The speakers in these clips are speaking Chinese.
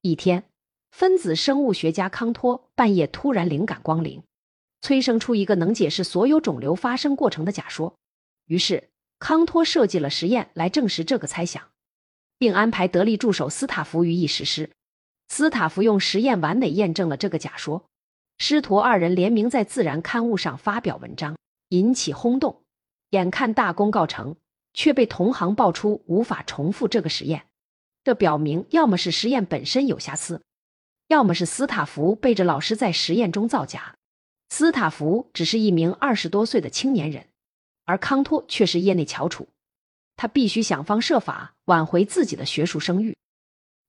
一天，分子生物学家康托半夜突然灵感光临，催生出一个能解释所有肿瘤发生过程的假说。于是，康托设计了实验来证实这个猜想，并安排得力助手斯塔福予以实施。斯塔福用实验完美验证了这个假说。师徒二人联名在《自然》刊物上发表文章，引起轰动。眼看大功告成，却被同行爆出无法重复这个实验。这表明，要么是实验本身有瑕疵，要么是斯塔福背着老师在实验中造假。斯塔福只是一名二十多岁的青年人，而康托却是业内翘楚，他必须想方设法挽回自己的学术声誉。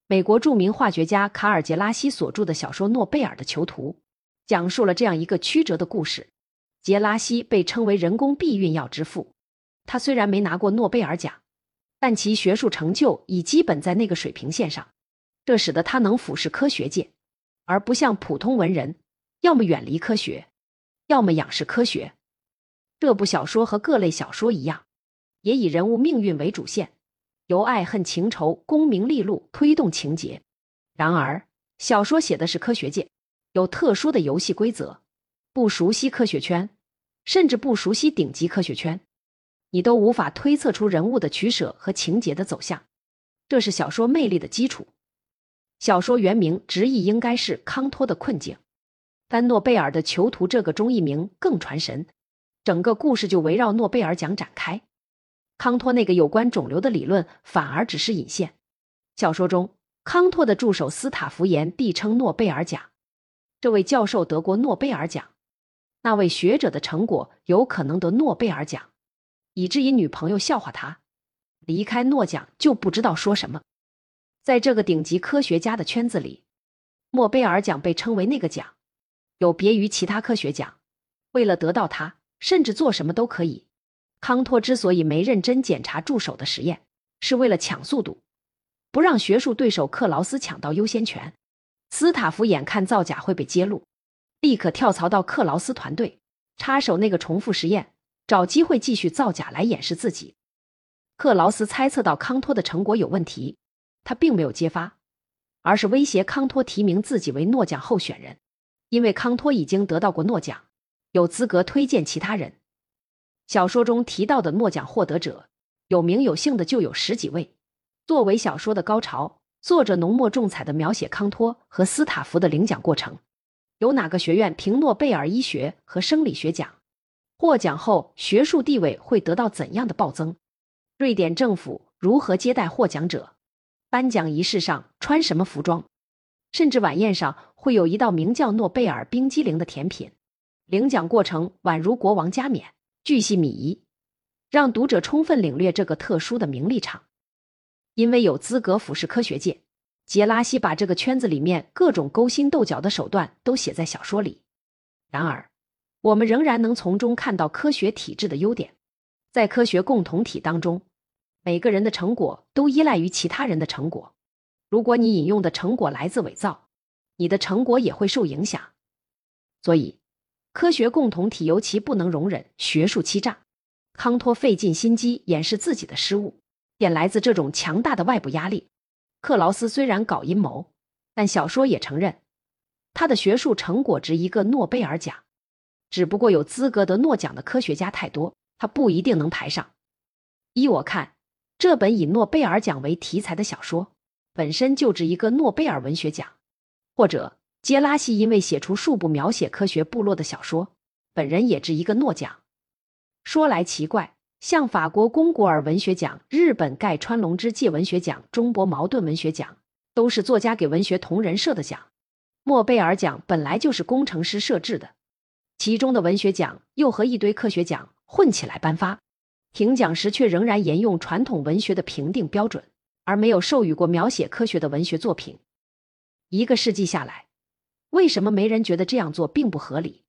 美国著名化学家卡尔·杰拉西所著的小说《诺贝尔的囚徒》，讲述了这样一个曲折的故事。杰拉西被称为人工避孕药之父，他虽然没拿过诺贝尔奖。但其学术成就已基本在那个水平线上，这使得他能俯视科学界，而不像普通文人，要么远离科学，要么仰视科学。这部小说和各类小说一样，也以人物命运为主线，由爱恨情仇、功名利禄推动情节。然而，小说写的是科学界，有特殊的游戏规则，不熟悉科学圈，甚至不熟悉顶级科学圈。你都无法推测出人物的取舍和情节的走向，这是小说魅力的基础。小说原名直译应该是《康托的困境》，但诺贝尔的囚徒这个中译名更传神。整个故事就围绕诺贝尔奖展开，康托那个有关肿瘤的理论反而只是引线。小说中，康托的助手斯塔福言必称诺贝尔奖，这位教授得过诺贝尔奖，那位学者的成果有可能得诺贝尔奖。以至于女朋友笑话他，离开诺奖就不知道说什么。在这个顶级科学家的圈子里，诺贝尔奖被称为那个奖，有别于其他科学奖。为了得到它，甚至做什么都可以。康托之所以没认真检查助手的实验，是为了抢速度，不让学术对手克劳斯抢到优先权。斯塔夫眼看造假会被揭露，立刻跳槽到克劳斯团队，插手那个重复实验。找机会继续造假来掩饰自己。克劳斯猜测到康托的成果有问题，他并没有揭发，而是威胁康托提名自己为诺奖候选人，因为康托已经得到过诺奖，有资格推荐其他人。小说中提到的诺奖获得者，有名有姓的就有十几位。作为小说的高潮，作者浓墨重彩的描写康托和斯塔福的领奖过程，有哪个学院评诺贝尔医学和生理学奖？获奖后，学术地位会得到怎样的暴增？瑞典政府如何接待获奖者？颁奖仪式上穿什么服装？甚至晚宴上会有一道名叫诺贝尔冰激凌的甜品。领奖过程宛如国王加冕，巨细靡遗，让读者充分领略这个特殊的名利场。因为有资格俯视科学界，杰拉西把这个圈子里面各种勾心斗角的手段都写在小说里。然而。我们仍然能从中看到科学体制的优点，在科学共同体当中，每个人的成果都依赖于其他人的成果。如果你引用的成果来自伪造，你的成果也会受影响。所以，科学共同体尤其不能容忍学术欺诈。康托费尽心机掩饰自己的失误，便来自这种强大的外部压力。克劳斯虽然搞阴谋，但小说也承认，他的学术成果值一个诺贝尔奖。只不过有资格得诺奖的科学家太多，他不一定能排上。依我看，这本以诺贝尔奖为题材的小说本身就值一个诺贝尔文学奖，或者杰拉西因为写出数部描写科学部落的小说，本人也值一个诺奖。说来奇怪，像法国龚古尔文学奖、日本盖川龙之介文学奖、中国茅盾文学奖，都是作家给文学同人设的奖。诺贝尔奖本来就是工程师设置的。其中的文学奖又和一堆科学奖混起来颁发，评奖时却仍然沿用传统文学的评定标准，而没有授予过描写科学的文学作品。一个世纪下来，为什么没人觉得这样做并不合理？